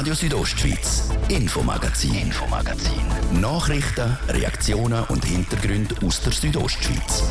Radio Südostschweiz, Infomagazin, Infomagazin. Nachrichten, Reaktionen und Hintergründe aus der Südostschweiz.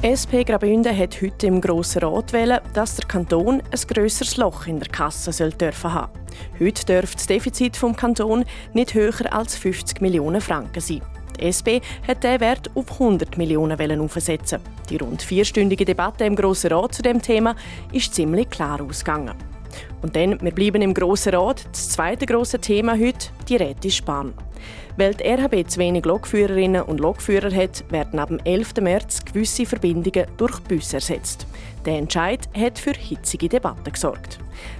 SP Graubünden hat heute im Grossen Rat wählen, dass der Kanton ein grösseres Loch in der Kasse soll dürfen haben. Heute dürfte das Defizit vom Kanton nicht höher als 50 Millionen Franken sein. Die SP hat diesen Wert auf 100 Millionen aufsetzen. Die rund vierstündige Debatte im Grossen Rat zu dem Thema ist ziemlich klar ausgegangen. Und dann, wir bleiben im Grossen Rat. Das zweite große Thema heute, die Rätischbahn. Weil die RHB zu wenig Lokführerinnen und Lokführer hat, werden ab dem 11. März gewisse Verbindungen durch Busse ersetzt. Der Entscheid hat für hitzige Debatten gesorgt.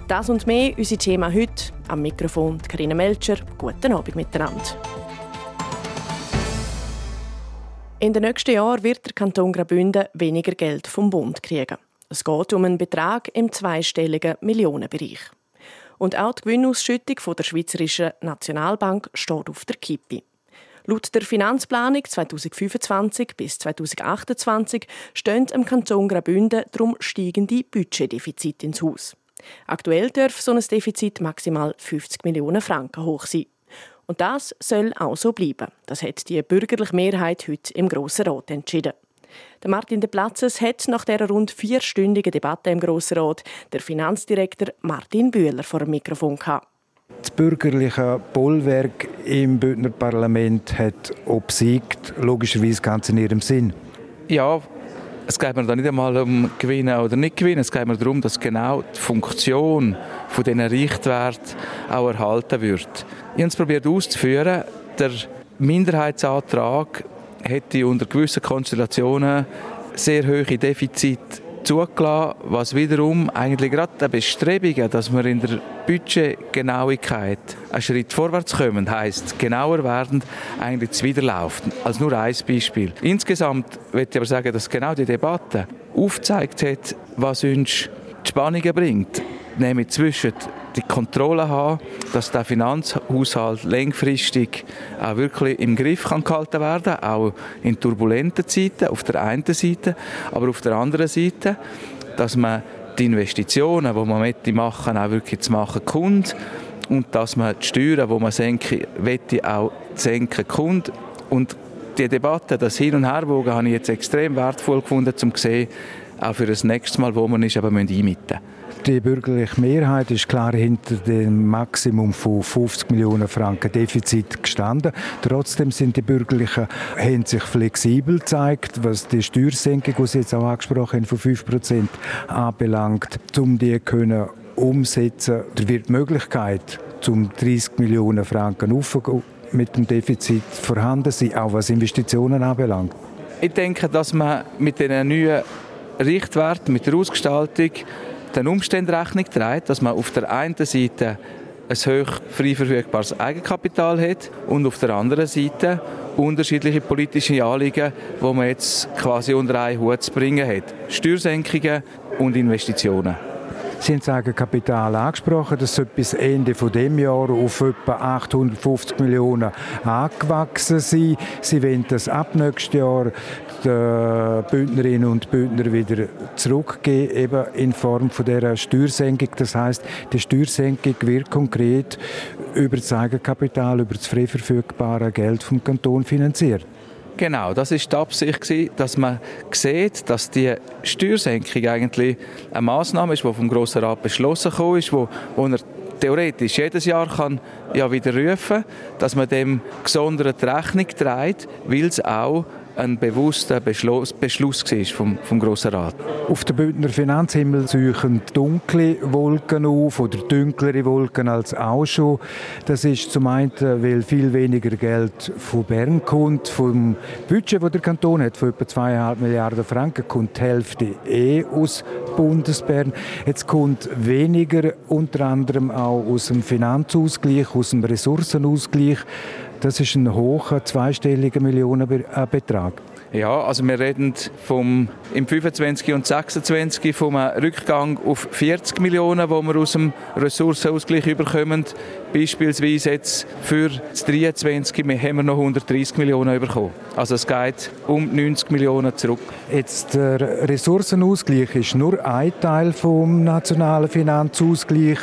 Das und mehr unser Thema heute. Am Mikrofon Karina Melcher. Guten Abend miteinander. In den nächsten Jahren wird der Kanton Graubünden weniger Geld vom Bund kriegen. Es geht um einen Betrag im zweistelligen Millionenbereich. Und auch die Gewinnausschüttung der Schweizerischen Nationalbank steht auf der Kippe. Laut der Finanzplanung 2025 bis 2028 stehen im Kanton Graubünden darum steigende Budgetdefizite ins Haus. Aktuell darf so ein Defizit maximal 50 Millionen Franken hoch sein. Und das soll auch so bleiben. Das hat die bürgerliche Mehrheit heute im Grossen Rat entschieden. Der Martin de Platzes hat nach der rund vierstündigen Debatte im Grossen Rat der Finanzdirektor Martin Bühler vor dem Mikrofon gehabt. Das bürgerliche Bollwerk im Bündner Parlament hat obsiegt, logischerweise ganz in ihrem Sinn. Ja, es geht mir da nicht einmal um Gewinnen oder nicht Gewinnen. Es geht mir darum, dass genau die Funktion von diesen Richtwerten auch erhalten wird. Ich habe es probiert auszuführen. Der Minderheitsantrag hätte unter gewissen Konstellationen sehr hohe Defizite zugelassen, was wiederum eigentlich gerade der Bestrebungen, dass wir in der Budgetgenauigkeit einen Schritt vorwärts kommen, heisst genauer werden, eigentlich zuwiderlaufen. Als nur ein Beispiel. Insgesamt möchte ich aber sagen, dass genau die Debatte aufgezeigt hat, was uns die Spannungen bringt, nämlich zwischen die Kontrolle haben, dass der Finanzhaushalt langfristig auch wirklich im Griff kann gehalten werden kann, auch in turbulenten Zeiten auf der einen Seite, aber auf der anderen Seite, dass man die Investitionen, die man möchte machen, auch wirklich zu machen kommt und dass man die Steuern, die man senken möchte, auch senken kommt und die Debatte, das Hin- und Herwogen, habe ich jetzt extrem wertvoll gefunden, um zu sehen, auch für das nächste Mal, wo man ist, aber einmitten müssen. Die bürgerliche Mehrheit ist klar hinter dem Maximum von 50 Millionen Franken Defizit gestanden. Trotzdem sind die Bürgerlichen haben sich flexibel gezeigt, was die Steuersenkung, die Sie jetzt auch angesprochen haben, von 5 Prozent anbelangt, um die können umsetzen. Da wird die Möglichkeit, zum 30 Millionen Franken mit dem Defizit vorhanden sein, auch was Investitionen anbelangt. Ich denke, dass man mit den neuen Richtwerten, mit der Ausgestaltung den Umständen Rechnung trägt, dass man auf der einen Seite ein hoch frei verfügbares Eigenkapital hat und auf der anderen Seite unterschiedliche politische Anliegen, die man jetzt quasi unter einen Hut zu bringen hat. Steuersenkungen und Investitionen. Sie haben das Eigenkapital angesprochen, das soll bis Ende von dem Jahr auf etwa 850 Millionen angewachsen sein. Sie wollen das ab nächstes Jahr den Bündnerinnen und Bündner wieder zurückgeben, eben in Form von der Steuersenkung. Das heißt, die Steuersenkung wird konkret über das Eigenkapital, über das frei verfügbare Geld vom Kanton finanziert. Genau, das ist die Absicht, dass man sieht, dass die Steuersenkung eigentlich eine Maßnahme ist, die vom Grossen Rat beschlossen wurde, ist, wo, wo er theoretisch jedes Jahr kann ja wieder rufen, dass man dem gesondert Rechnung trägt, weil es auch ein bewusster Beschluss, Beschluss war vom, vom Grossen Rat. Auf dem Bündner Finanzhimmel ziehen dunkle Wolken auf oder dunklere Wolken als auch schon. Das ist zum einen, weil viel weniger Geld von Bern kommt. Vom Budget, das der Kanton hat, von etwa 2,5 Milliarden Franken, kommt die Hälfte eh aus Bundesbern. Jetzt kommt weniger unter anderem auch aus dem Finanzausgleich, aus dem Ressourcenausgleich. Das ist ein hoher zweistelliger Millionenbetrag. Ja, also wir reden vom, im 25 und 26 vom Rückgang auf 40 Millionen, wo wir aus dem Ressourcenausgleich überkommen. Beispielsweise jetzt für das 23 haben wir noch 130 Millionen bekommen. Also es geht um 90 Millionen zurück. Jetzt der Ressourcenausgleich ist nur ein Teil vom nationalen Finanzausgleich.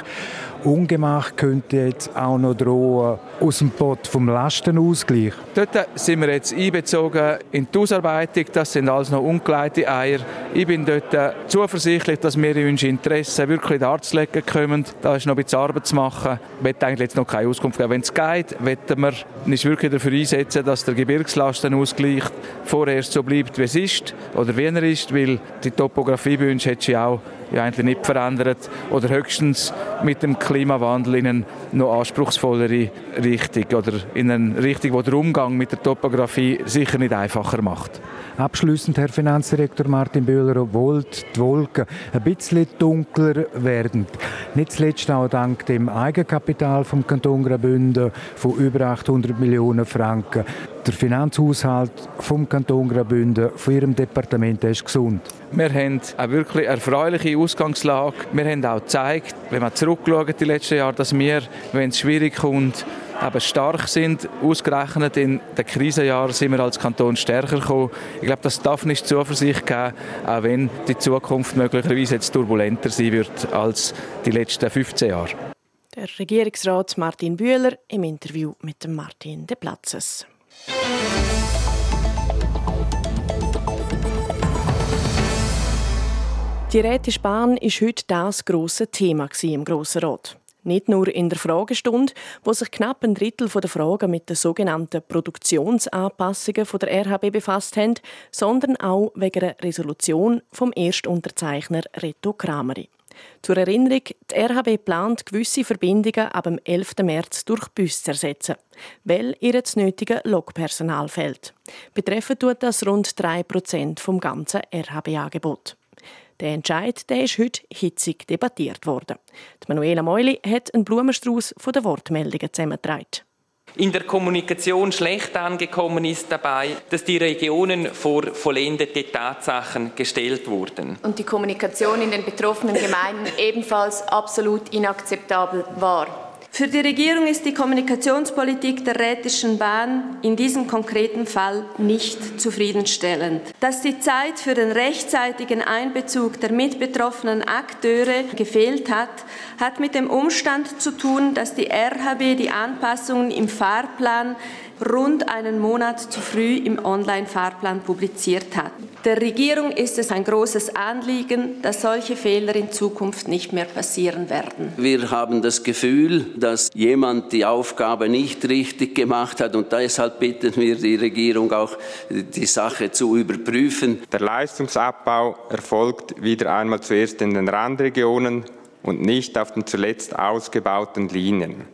Ungemacht könnte jetzt auch noch drohen aus dem Pot vom Lastenausgleich. Dort sind wir jetzt einbezogen in die Ausarbeitung. Das sind alles noch ungeleitete Eier. Ich bin dort zuversichtlich, dass wir unsere Interessen wirklich darzulegen können. Da ist noch ein bisschen Arbeit zu machen. Ich möchte eigentlich jetzt noch keine Auskunft geben. Wenn es geht, wollen wir uns wirklich dafür einsetzen, dass der Gebirgslastenausgleich vorerst so bleibt, wie es ist oder wie er ist, weil die Topografie bei uns hat sich auch ja eigentlich nicht verändert oder höchstens mit dem Klimawandel in eine noch anspruchsvollere Richtung oder in eine Richtung, die der Umgang mit der Topografie sicher nicht einfacher macht. Abschließend, Herr Finanzdirektor Martin Böhler, obwohl die Wolken ein bisschen dunkler werden, nicht zuletzt auch dank dem Eigenkapital vom Kanton Graubünden von über 800 Millionen Franken, der Finanzhaushalt vom Kanton Graubünden, von Ihrem Departement, ist gesund. Wir haben eine wirklich erfreuliche Ausgangslage. Wir haben auch gezeigt, wenn man zurückschaut die letzten Jahre, dass wir, wenn es schwierig kommt, eben stark sind. Ausgerechnet in den Krisenjahren sind wir als Kanton stärker gekommen. Ich glaube, das darf nicht Zuversicht geben, auch wenn die Zukunft möglicherweise jetzt turbulenter sein wird als die letzten 15 Jahre. Der Regierungsrat Martin Bühler im Interview mit Martin De Platzes. Die Rätische Bahn ist heute das grosse Thema im Grossen Rat. Nicht nur in der Fragestunde, wo sich knapp ein Drittel der Fragen mit den sogenannten Produktionsanpassungen der RHB befasst haben, sondern auch wegen einer Resolution vom Erstunterzeichner Reto Krameri. Zur Erinnerung, die RHB plant, gewisse Verbindungen ab dem 11. März durch Bus zu ersetzen, weil ihr das nötige Lokpersonal fehlt. Betreffen tut das rund 3% vom ganzen RHB-Angebot. Der Entscheid der ist heute hitzig debattiert worden. Die Manuela Meuli hat einen Blumenstrauß von den Wortmeldungen zusammengetragen. In der Kommunikation schlecht angekommen ist dabei, dass die Regionen vor vollendete Tatsachen gestellt wurden. Und die Kommunikation in den betroffenen Gemeinden ebenfalls absolut inakzeptabel war. Für die Regierung ist die Kommunikationspolitik der Rätischen Bahn in diesem konkreten Fall nicht zufriedenstellend. Dass die Zeit für den rechtzeitigen Einbezug der mitbetroffenen Akteure gefehlt hat, hat mit dem Umstand zu tun, dass die RHB die Anpassungen im Fahrplan rund einen Monat zu früh im Online-Fahrplan publiziert hat. Der Regierung ist es ein großes Anliegen, dass solche Fehler in Zukunft nicht mehr passieren werden. Wir haben das Gefühl, dass jemand die Aufgabe nicht richtig gemacht hat und deshalb bitten wir die Regierung auch, die Sache zu überprüfen. Der Leistungsabbau erfolgt wieder einmal zuerst in den Randregionen und nicht auf den zuletzt ausgebauten Linien.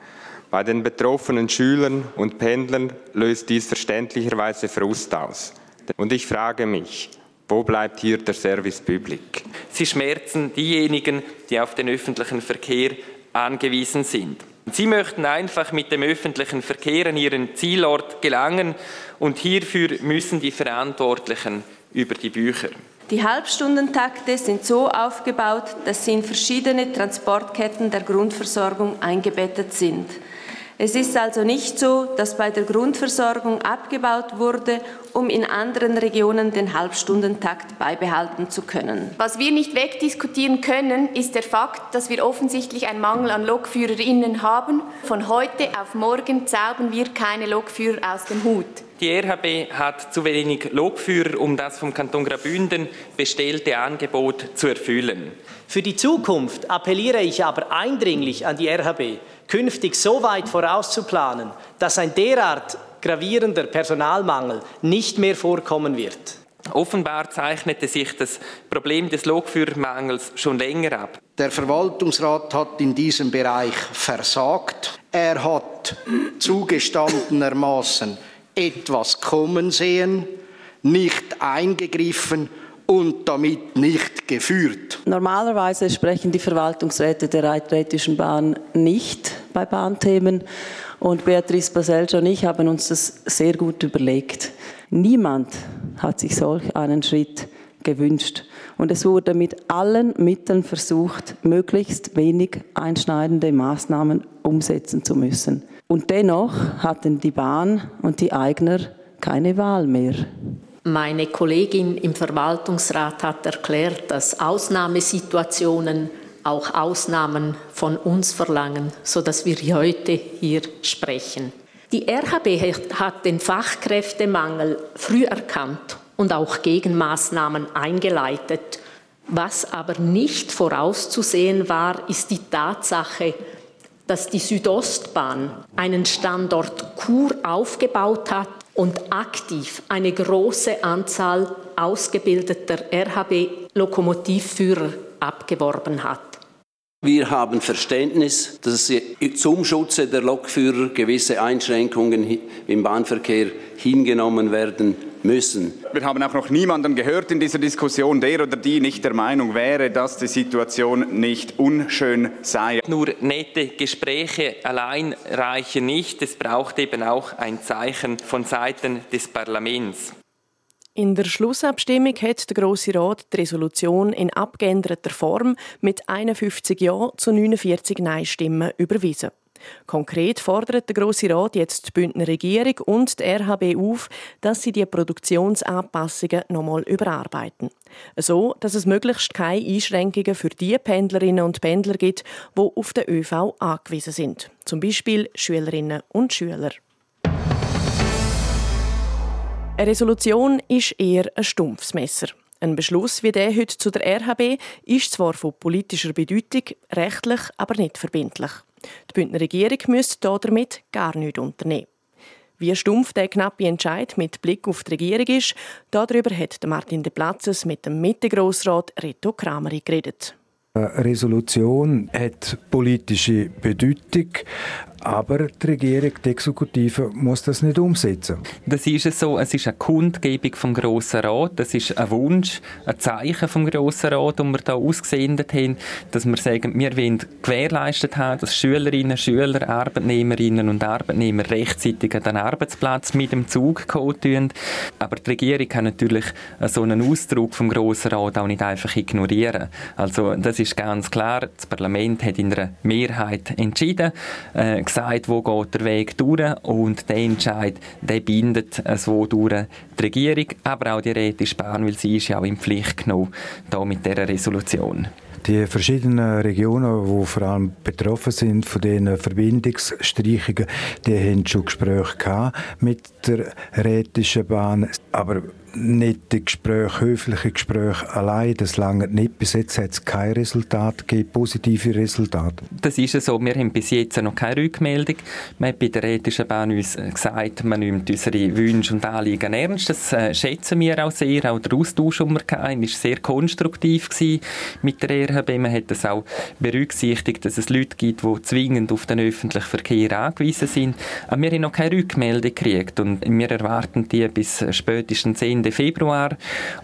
Bei den betroffenen Schülern und Pendlern löst dies verständlicherweise Frust aus. Und ich frage mich, wo bleibt hier der Service Public? Sie schmerzen diejenigen, die auf den öffentlichen Verkehr angewiesen sind. Sie möchten einfach mit dem öffentlichen Verkehr an ihren Zielort gelangen und hierfür müssen die Verantwortlichen über die Bücher. Die Halbstundentakte sind so aufgebaut, dass sie in verschiedene Transportketten der Grundversorgung eingebettet sind. Es ist also nicht so, dass bei der Grundversorgung abgebaut wurde, um in anderen Regionen den Halbstundentakt beibehalten zu können. Was wir nicht wegdiskutieren können, ist der Fakt, dass wir offensichtlich einen Mangel an Lokführerinnen haben. Von heute auf morgen zaubern wir keine Lokführer aus dem Hut. Die RHB hat zu wenig Lokführer, um das vom Kanton Graubünden bestellte Angebot zu erfüllen. Für die Zukunft appelliere ich aber eindringlich an die RHB, künftig so weit vorauszuplanen, dass ein derart gravierender Personalmangel nicht mehr vorkommen wird. Offenbar zeichnete sich das Problem des Lokführermangels schon länger ab. Der Verwaltungsrat hat in diesem Bereich versagt. Er hat zugestandenermaßen etwas kommen sehen, nicht eingegriffen und damit nicht geführt. Normalerweise sprechen die Verwaltungsräte der Rheinrätischen Bahn nicht bei Bahnthemen und Beatrice Baselge und ich haben uns das sehr gut überlegt. Niemand hat sich solch einen Schritt gewünscht. Und es wurde mit allen Mitteln versucht, möglichst wenig einschneidende Maßnahmen umsetzen zu müssen. Und dennoch hatten die Bahn und die Eigner keine Wahl mehr. Meine Kollegin im Verwaltungsrat hat erklärt, dass Ausnahmesituationen auch Ausnahmen von uns verlangen, sodass wir heute hier sprechen. Die RHB hat den Fachkräftemangel früh erkannt und auch Gegenmaßnahmen eingeleitet. Was aber nicht vorauszusehen war, ist die Tatsache, dass die Südostbahn einen Standort Kur aufgebaut hat und aktiv eine große Anzahl ausgebildeter RHB-Lokomotivführer abgeworben hat. Wir haben Verständnis, dass zum Schutze der Lokführer gewisse Einschränkungen im Bahnverkehr hingenommen werden müssen. Wir haben auch noch niemanden gehört in dieser Diskussion, der oder die nicht der Meinung wäre, dass die Situation nicht unschön sei. Nur nette Gespräche allein reichen nicht. Es braucht eben auch ein Zeichen von Seiten des Parlaments. In der Schlussabstimmung hat der Grosse Rat die Resolution in abgeänderter Form mit 51 Ja zu 49 Nein-Stimmen überwiesen. Konkret fordert der Grosse Rat jetzt die Bündner Regierung und die RHB auf, dass sie die Produktionsanpassungen nochmal überarbeiten. So, dass es möglichst keine Einschränkungen für die Pendlerinnen und Pendler gibt, die auf den ÖV angewiesen sind. Zum Beispiel Schülerinnen und Schüler. Eine Resolution ist eher ein stumpfes Messer. Ein Beschluss wie der heute zu der RHB ist zwar von politischer Bedeutung, rechtlich aber nicht verbindlich. Die Bündner Regierung müsste damit gar nichts unternehmen. Wie stumpf der knappe Entscheid mit Blick auf die Regierung ist, darüber hat Martin de Platzes mit dem Mitte-Grossrat Reto Krameri geredet. Eine Resolution hat politische Bedeutung, aber die Regierung, die Exekutive, muss das nicht umsetzen. Das ist so. Es ist eine Kundgebung vom Grossen Rat. Das ist ein Wunsch, ein Zeichen vom Grossen Rat, das wir hier ausgesendet haben, dass wir sagen, wir wollen gewährleistet haben, dass Schülerinnen, Schüler, Arbeitnehmerinnen und Arbeitnehmer rechtzeitig an den Arbeitsplatz mit dem Zug kommen Aber die Regierung kann natürlich so einen Ausdruck vom Grossen Rat auch nicht einfach ignorieren. Also das ist ganz klar. Das Parlament hat in einer Mehrheit entschieden, äh, gesagt, wo geht der Weg durch und der Entscheid, der bindet so durch die Regierung, aber auch die Räte Bahn, weil sie ist ja auch in Pflicht genommen da mit dieser Resolution. Die verschiedenen Regionen, die vor allem betroffen sind von diesen Verbindungsstreichungen, die haben schon Gespräche mit der Rätischen Bahn. Aber nette Gespräche, höfliche Gespräche allein, das lange nicht. Bis jetzt hat es kein Resultat gegeben, positive Resultate. Das ist so. Wir haben bis jetzt noch keine Rückmeldung. Man hat bei der Ethischen Bahn uns gesagt, man nimmt unsere Wünsche und Anliegen ernst. Das äh, schätzen wir auch sehr. Auch der Austausch, den wir hatten, war sehr konstruktiv mit der RHB. Man hat das auch berücksichtigt, dass es Leute gibt, die zwingend auf den öffentlichen Verkehr angewiesen sind. Aber wir haben noch keine Rückmeldung gekriegt und wir erwarten die bis spätestens Ende Ende Februar.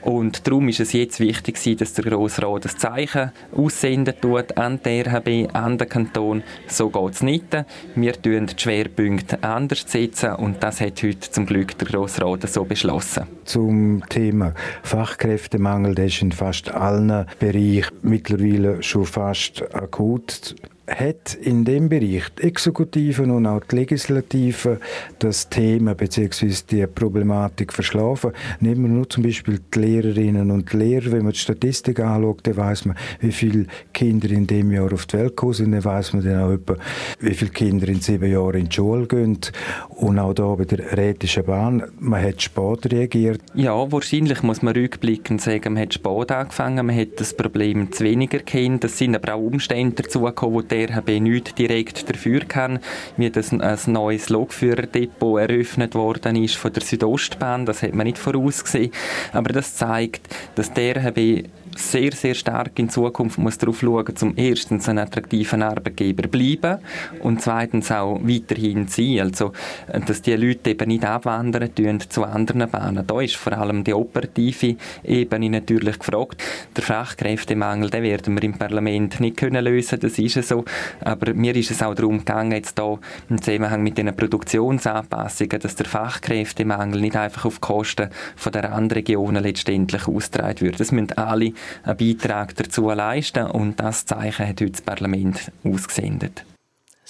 Und darum ist es jetzt wichtig, dass der Grossrat das Zeichen aussenden tut an die RHB, an den Kanton. So geht es nicht. Wir setzen die Schwerpunkte anders setzen und das hat heute zum Glück der Grossrat so beschlossen. Zum Thema Fachkräftemangel, der ist in fast allen Bereichen mittlerweile schon fast akut hat in dem Bereich die Exekutive und auch die Legislative das Thema bzw. die Problematik verschlafen. Nehmen wir nur zum Beispiel die Lehrerinnen und Lehrer. Wenn man die Statistik anschaut, dann weiß man, wie viele Kinder in dem Jahr auf die Welt gekommen sind. Dann weiß man dann auch etwa, wie viele Kinder in sieben Jahren in die Schule gehen. Und auch da bei der Rätischen Bahn, man hat spät reagiert. Ja, wahrscheinlich muss man rückblickend sagen, man hat spät angefangen, man hat das Problem zu weniger kennt. Es sind aber auch Umstände dazugekommen, die RHB nicht direkt dafür kann, wie das ein neues Lokführerdepot eröffnet worden ist von der Südostbahn. Das hat man nicht vorausgesehen. Aber das zeigt, dass der RHB sehr, sehr stark in Zukunft muss darauf schauen, zum erstens ein attraktiver Arbeitgeber bleiben und zweitens auch weiterhin sein. Also, dass die Leute eben nicht abwandern tun zu anderen Bahnen. Da ist vor allem die operative Ebene natürlich gefragt. Der Fachkräftemangel, den werden wir im Parlament nicht können lösen. Das ist so. Aber mir ist es auch darum gegangen, jetzt hier im Zusammenhang mit den Produktionsanpassungen, dass der Fachkräftemangel nicht einfach auf Kosten von der anderen Regionen letztendlich ausgetragen wird. Das müssen alle einen Beitrag dazu leisten und das Zeichen hat heute das Parlament ausgesendet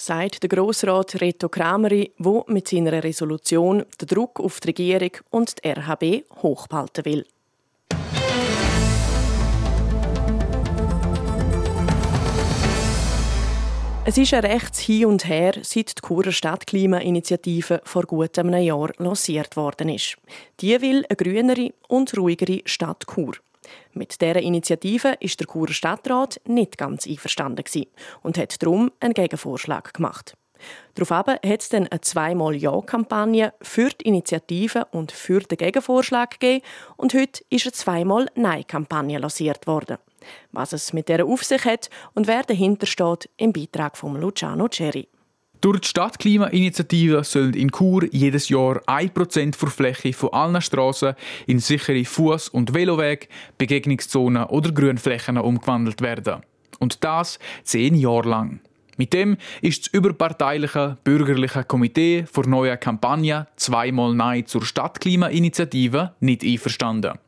sagt der Grossrat Reto Krameri, der mit seiner Resolution den Druck auf die Regierung und die RHB hochhalten will. Es ist ein rechts Hin und Her, seit die Churer Stadtklimainitiative vor gut einem Jahr lanciert worden ist. Die will eine grünere und ruhigere Stadt Chur. Mit dieser Initiative ist der Churer Stadtrat nicht ganz einverstanden und hat darum einen Gegenvorschlag gemacht. Daraufhin hat es dann eine zweimal Ja-Kampagne für die Initiative und für den Gegenvorschlag gegeben und heute ist eine zweimal Nein-Kampagne lanciert worden. Was es mit dieser auf sich hat und wer dahinter steht, im Beitrag von Luciano Cherry. Durch die Stadtklimainitiative sollen in Chur jedes Jahr 1% der Fläche von allen Strassen in sichere Fuß- und Velowege, Begegnungszonen oder Grünflächen umgewandelt werden. Und das zehn Jahre lang. Mit dem ist das überparteiliche bürgerliche Komitee vor neuer Kampagne zweimal Nein zur Stadtklimainitiative nicht einverstanden.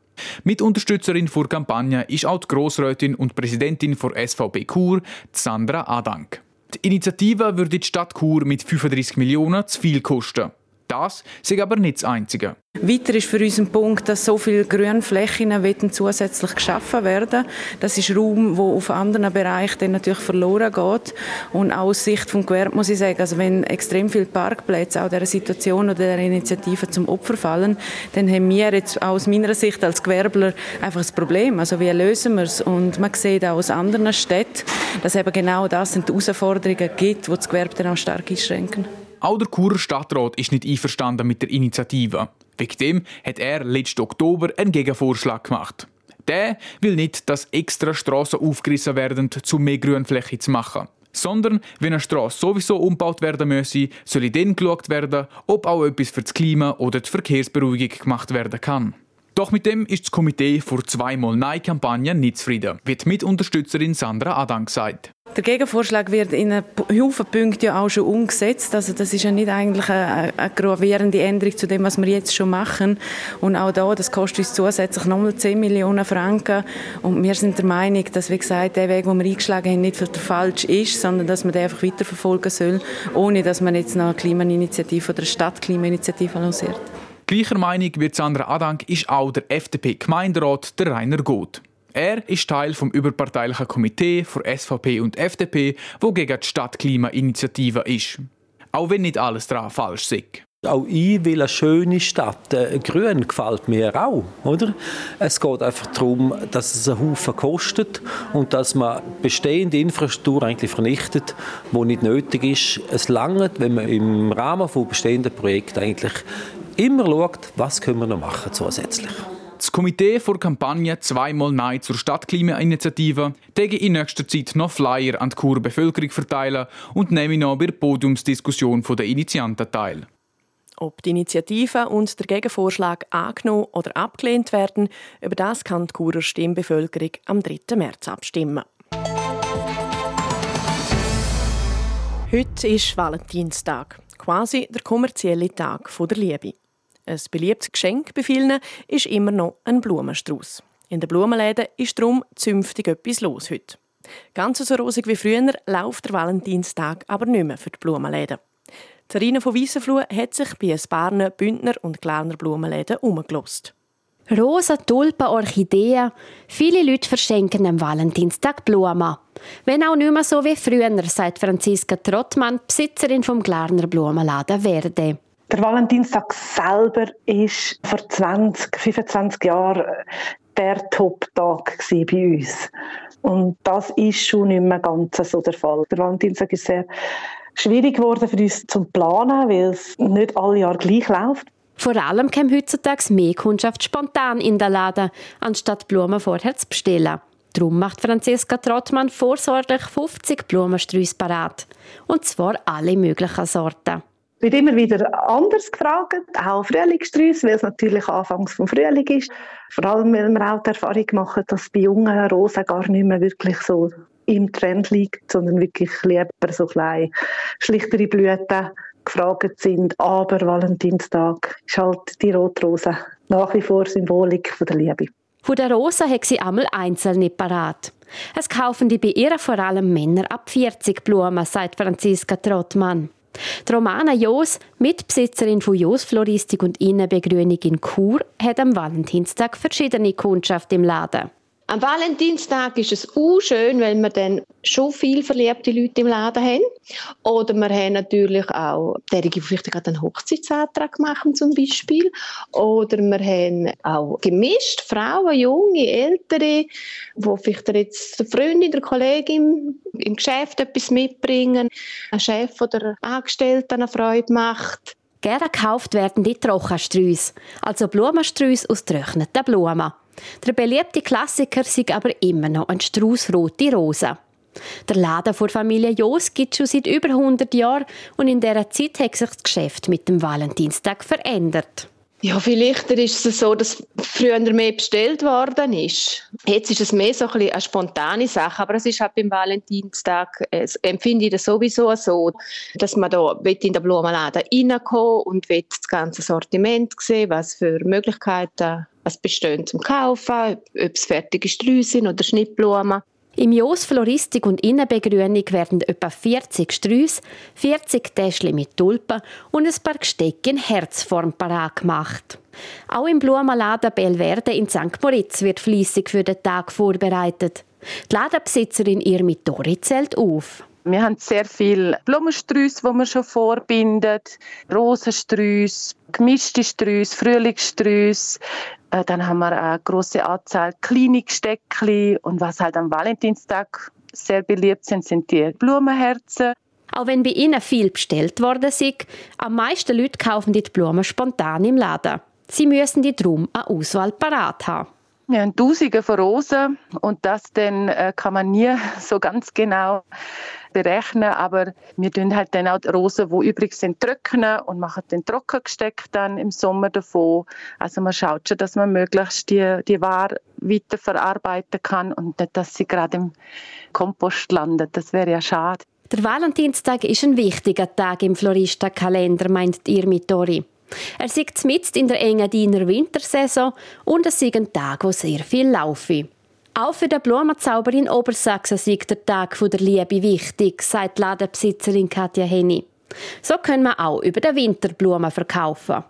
Mit Unterstützerin der Kampagne ist auch die Grossrätin und Präsidentin der SVP Chur, Sandra Adank. Die Initiative würde die Stadt Chur mit 35 Millionen zu viel kosten. Das ist aber nicht das Einzige. Weiter ist für uns ein Punkt, dass so viele Grünflächen zusätzlich geschaffen werden. Das ist Raum, wo auf anderen Bereichen natürlich verloren geht. Und auch aus Sicht vom Gewerbe muss ich sagen, also wenn extrem viele Parkplätze auch dieser Situation oder dieser Initiative zum Opfer fallen, dann haben wir jetzt aus meiner Sicht als Gewerbler einfach ein Problem. Also wie lösen wir es? Und man sieht auch aus anderen Städten, dass eben genau das sind die Herausforderungen gibt, die das Gewerbe dann auch stark einschränken. Auch der Churer Stadtrat ist nicht einverstanden mit der Initiative. Wegen dem hat er letzten Oktober einen Gegenvorschlag gemacht. Der will nicht, dass extra Strassen aufgerissen werden, um mehr Grünfläche zu machen. Sondern, wenn eine Straße sowieso umgebaut werden müsse, soll dann geschaut werden, ob auch etwas für das Klima oder die Verkehrsberuhigung gemacht werden kann. Doch mit dem ist das Komitee vor zweimal Nein-Kampagne nicht zufrieden, wie die Mitunterstützerin Sandra Adan gesagt. Der Gegenvorschlag wird in einem Haufen Punkten ja auch schon umgesetzt. Also das ist ja nicht eigentlich eine, eine gravierende Änderung zu dem, was wir jetzt schon machen. Und auch da, das kostet uns zusätzlich nochmal 10 Millionen Franken. Und wir sind der Meinung, dass, wie gesagt, der Weg, den wir eingeschlagen haben, nicht der falsch ist, sondern dass man den einfach weiterverfolgen soll, ohne dass man jetzt noch eine Klimainitiative oder eine Stadtklimainitiative lanciert. Gleicher Meinung wie Sandra Adank ist auch der FDP-Gemeinderat, der Rainer Goth. Er ist Teil vom überparteilichen Komitee von SVP und FDP, wo gegen die Stadtklimainitiative ist. Auch wenn nicht alles daran falsch ist. Auch ich will eine schöne Stadt. Äh, Grün gefällt mir auch, oder? Es geht einfach darum, dass es einen Haufen kostet und dass man bestehende Infrastruktur eigentlich vernichtet, wo nicht nötig ist. Es langt, wenn man im Rahmen von bestehenden Projekten eigentlich immer schaut, was können wir noch machen zusätzlich. Das Komitee vor Kampagne «Zweimal Nein zur Stadtklimainitiative» täge in nächster Zeit noch Flyer an die Churer Bevölkerung verteilen und nehme noch bei der Podiumsdiskussion der Initianten teil. Ob die Initiative und der Gegenvorschlag angenommen oder abgelehnt werden, über das kann die Churer Stimmbevölkerung am 3. März abstimmen. Heute ist Valentinstag, quasi der kommerzielle Tag der Liebe. Ein beliebtes Geschenk bei vielen ist immer noch ein Blumenstrauß. In den Blumenläden ist darum zünftig etwas los heute. Ganz so rosig wie früher läuft der Valentinstag aber nicht mehr für die Blumenläden. Tarina von Weissenfluh hat sich bei ein paar Bündner und Glarner Blumenläden umgelost. Rosa, Tulpen, Orchideen. Viele Leute verschenken am Valentinstag Blumen. Wenn auch nicht mehr so wie früher, sagt Franziska Trottmann, Besitzerin vom Glarner Blumenladen Verde. Der Valentinstag selber ist vor 20, 25 Jahren der Top-Tag bei uns. Und das ist schon nicht mehr ganz so der Fall. Der Valentinstag ist sehr schwierig geworden für uns zu planen, weil es nicht alle Jahre gleich läuft. Vor allem kommt heutzutage mehr Kundschaft spontan in den Laden, anstatt Blumen vorher zu bestellen. Darum macht Franziska Trottmann vorsorglich 50 Blumensträuße parat. Und zwar alle möglichen Sorten wird immer wieder anders gefragt, auch Frühlingssträuße, weil es natürlich anfangs vom Frühling ist. Vor allem, weil wir auch die Erfahrung machen, dass bei jungen Rosen gar nicht mehr wirklich so im Trend liegt, sondern wirklich lieber so klein schlichtere Blüten gefragt sind. Aber Valentinstag ist halt die Rotrose nach wie vor Symbolik von der Liebe. Von der Rosa hat sie einmal einzelne parat. Es kaufen die bei ihr vor allem Männer ab 40 Blumen, sagt Franziska Trottmann. Die Romana Jos, Mitbesitzerin von Jos Floristik und Innenbegrünung in Chur, hat am Valentinstag verschiedene Kundschaft im Laden. Am Valentinstag ist es auch schön, weil wir dann schon viel verliebte Leute im Laden haben. Oder wir haben natürlich auch derige, die vielleicht gerade einen Hochzeitsantrag machen zum Beispiel. Oder wir haben auch gemischt, Frauen, Junge, Ältere, wo vielleicht jetzt der Freundin, der Kollegin im Geschäft etwas mitbringen, ein Chef oder Angestellter eine Freude macht. Gerne gekauft werden die Trockensträuße, also Blumensträuße aus getrockneten Blumen. Der beliebte Klassiker ist aber immer noch ein Strauß rote Rosen. Der Laden vor Familie Jos gibt es schon seit über 100 Jahren und in dieser Zeit hat sich das Geschäft mit dem Valentinstag verändert. Ja, vielleicht ist es so, dass früher mehr bestellt worden ist. Jetzt ist es mehr so ein eine spontane Sache, aber es ist halt beim Valentinstag, es empfinde ich das sowieso so, dass man da in den Blumenladen reinkommen und das ganze Sortiment sehen, was für Möglichkeiten es bestehen zum Kaufen, ob es fertige Sträuße sind oder Schnittblumen. Im Jos Floristik und Innenbegrünung werden etwa 40 Sträuße, 40 Täschchen mit Tulpen und ein paar Gestecke in Herzform parat gemacht. Auch im Blumenladen Belverde in St. Moritz wird fließig für den Tag vorbereitet. Die Ladenbesitzerin Irmi Dori zählt auf. Wir haben sehr viele Blumensträuße, die wir schon vorbinden, Rosensträuße, gemischte Sträuße, Frühlingssträuße, dann haben wir eine große Anzahl kleine Gesteckli und was halt am Valentinstag sehr beliebt sind, sind die Blumenherzen. Auch wenn bei Ihnen viel bestellt worden ist, am meisten Leute kaufen die Blumen spontan im Laden. Sie müssen die drum eine Auswahl parat haben. Wir haben Tausende von Rosen und das dann äh, kann man nie so ganz genau berechnen, aber wir tun halt dann auch die Rosen, die übrig sind, trocknen und machen den Trockengesteck dann im Sommer davon. Also man schaut schon, dass man möglichst die, die Ware weiter verarbeiten kann und nicht, dass sie gerade im Kompost landet. Das wäre ja schade. Der Valentinstag ist ein wichtiger Tag im Floristenkalender, meint Irmi Tori. Er sieht mitten in der engen Diener Wintersaison und es ist ein Tag, wo sehr viel laufe. Auch für den Blumenzauber in Obersachsen ist der Tag der Liebe wichtig, sagt Ladenbesitzerin Katja Henny. So können wir auch über den Winter Blumen verkaufen.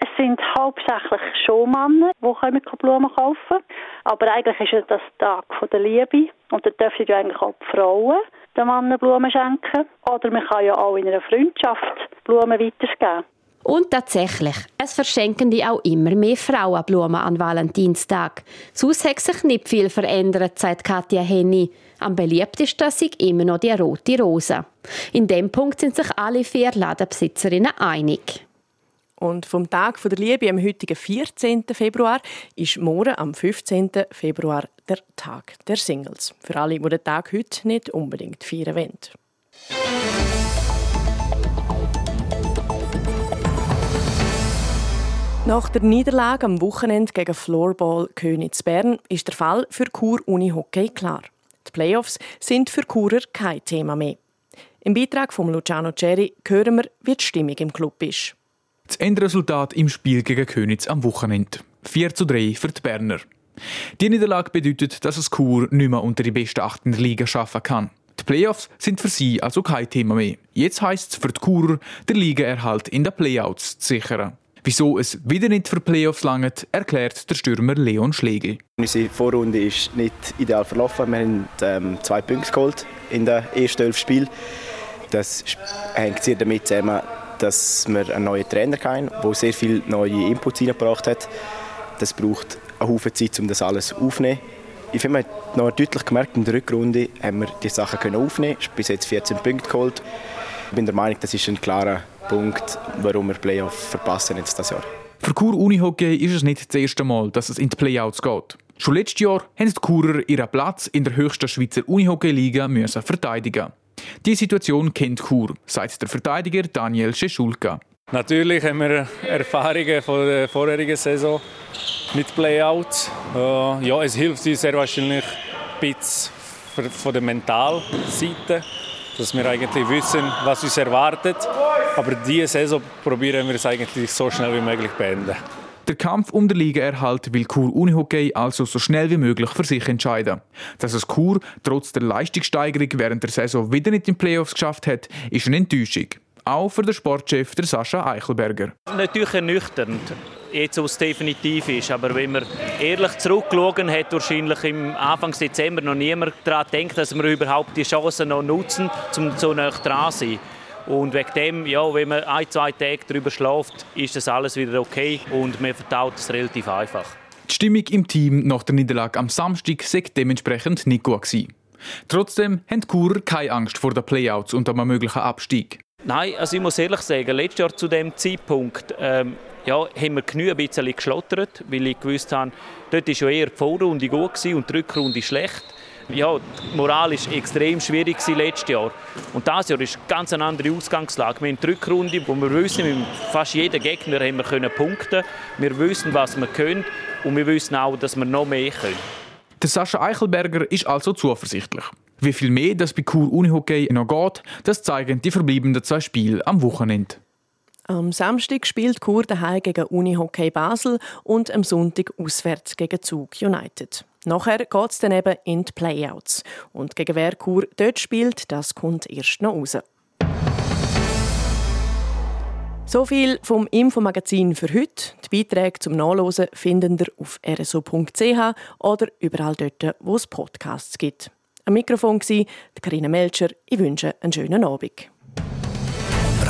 Es sind hauptsächlich Showmänner, die Blumen kaufen können. Aber eigentlich ist es das Tag der Liebe. Und da dürfen ja eigentlich auch die Frauen den Männern Blumen schenken. Oder man kann ja auch in einer Freundschaft Blumen weitergeben. Und tatsächlich, es verschenken die auch immer mehr Frauenblumen an Valentinstag. Sonst hat sich nicht viel verändert, sagt Katja Henny. Am beliebtesten sind immer noch die rote Rose. In dem Punkt sind sich alle vier Ladenbesitzerinnen einig. Und vom Tag der Liebe am heutigen 14. Februar ist morgen am 15. Februar der Tag der Singles. Für alle, die den Tag heute nicht unbedingt feiern wollen. Nach der Niederlage am Wochenende gegen Floorball Königs Bern ist der Fall für Chur Uni Hockey klar. Die Playoffs sind für Churer kein Thema mehr. Im Beitrag von Luciano Cherry hören wir, wie die Stimmung im Club ist. Das Endresultat im Spiel gegen Königs am Wochenende. 4 zu 3 für die Berner. Die Niederlage bedeutet, dass es Chur nicht mehr unter die besten acht in der Liga schaffen kann. Die Playoffs sind für sie also kein Thema mehr. Jetzt heisst es für die Churer, der Ligaerhalt in den Playouts zu sichern. Wieso es wieder nicht für Playoffs langt, erklärt der Stürmer Leon Schlegel. Unsere Vorrunde ist nicht ideal verlaufen. Wir haben ähm, zwei Punkte geholt in den ersten elf Spielen. Das hängt sehr damit zusammen, dass wir einen neuen Trainer haben, der sehr viele neue Inputs hineingebracht hat. Das braucht eine Haufen Zeit, um das alles aufzunehmen. Ich finde, man hat noch deutlich gemerkt, in der Rückrunde haben wir die Sachen aufnehmen können. Bis jetzt 14 Punkte geholt. Ich bin der Meinung, das ist ein klarer Punkt, warum wir Playoff verpassen jetzt das Jahr. Für Chur Unihockey ist es nicht das erste Mal, dass es in die Playouts geht. Schon letztes Jahr haben die Churer ihren Platz in der höchsten Schweizer Unihockey-Liga verteidigen. Die Situation kennt Chur, sagt der Verteidiger Daniel Scheschulka. Natürlich haben wir Erfahrungen von der vorherigen Saison mit Playouts. Äh, ja, es hilft uns sehr wahrscheinlich ein bisschen von der Mentalseite, dass wir eigentlich wissen, was uns erwartet. Aber diese Saison probieren wir es eigentlich so schnell wie möglich beenden. Der Kampf um den Ligaerhalt will Chur Unihockey also so schnell wie möglich für sich entscheiden. Dass es Chur trotz der Leistungssteigerung während der Saison wieder nicht in die Playoffs geschafft hat, ist eine Enttäuschung. Auch für den Sportchef der Sascha Eichelberger. Natürlich ernüchternd, jetzt was definitiv ist. Aber wenn man ehrlich zurückschaut, hat wahrscheinlich im Anfang Dezember noch niemand daran gedacht, dass wir überhaupt die Chancen noch nutzen, um so nah dran zu sein. Und wegen dem, ja, wenn man ein, zwei Tage darüber schläft, ist das alles wieder okay und man vertaut es relativ einfach. Die Stimmung im Team nach der Niederlage am Samstag sei dementsprechend nicht gut gewesen. Trotzdem haben die Kurer keine Angst vor den Playouts und einem möglichen Abstieg. Nein, also ich muss ehrlich sagen, letztes Jahr zu dem Zeitpunkt ähm, ja, haben wir genug ein bisschen geschlottert, weil ich gewusst habe, dort war ja eher die Vorrunde gut und die Rückrunde schlecht. Ja, die Moral war extrem schwierig letztes Jahr. Und dieses Jahr ist eine ganz andere Ausgangslage. Wir haben die Rückrunde, wo wir wissen, mit fast jedem Gegner haben wir können punkten. Wir wissen, was wir können und wir wissen auch, dass wir noch mehr können. Der Sascha Eichelberger ist also zuversichtlich. Wie viel mehr das bei Kur Unihockey noch geht, das zeigen die verbleibenden zwei Spiele am Wochenende. Am Samstag spielt Chur daheim gegen Unihockey Basel und am Sonntag auswärts gegen Zug United. Nachher geht es dann eben in die Playouts. Und gegen wer Chur dort spielt, das kommt erst noch raus. So viel vom Infomagazin für heute. Die Beiträge zum Nachlesen finden ihr auf rso.ch oder überall dort, wo es Podcasts gibt. Am Mikrofon war Karina Melcher. Ich wünsche einen schönen Abend.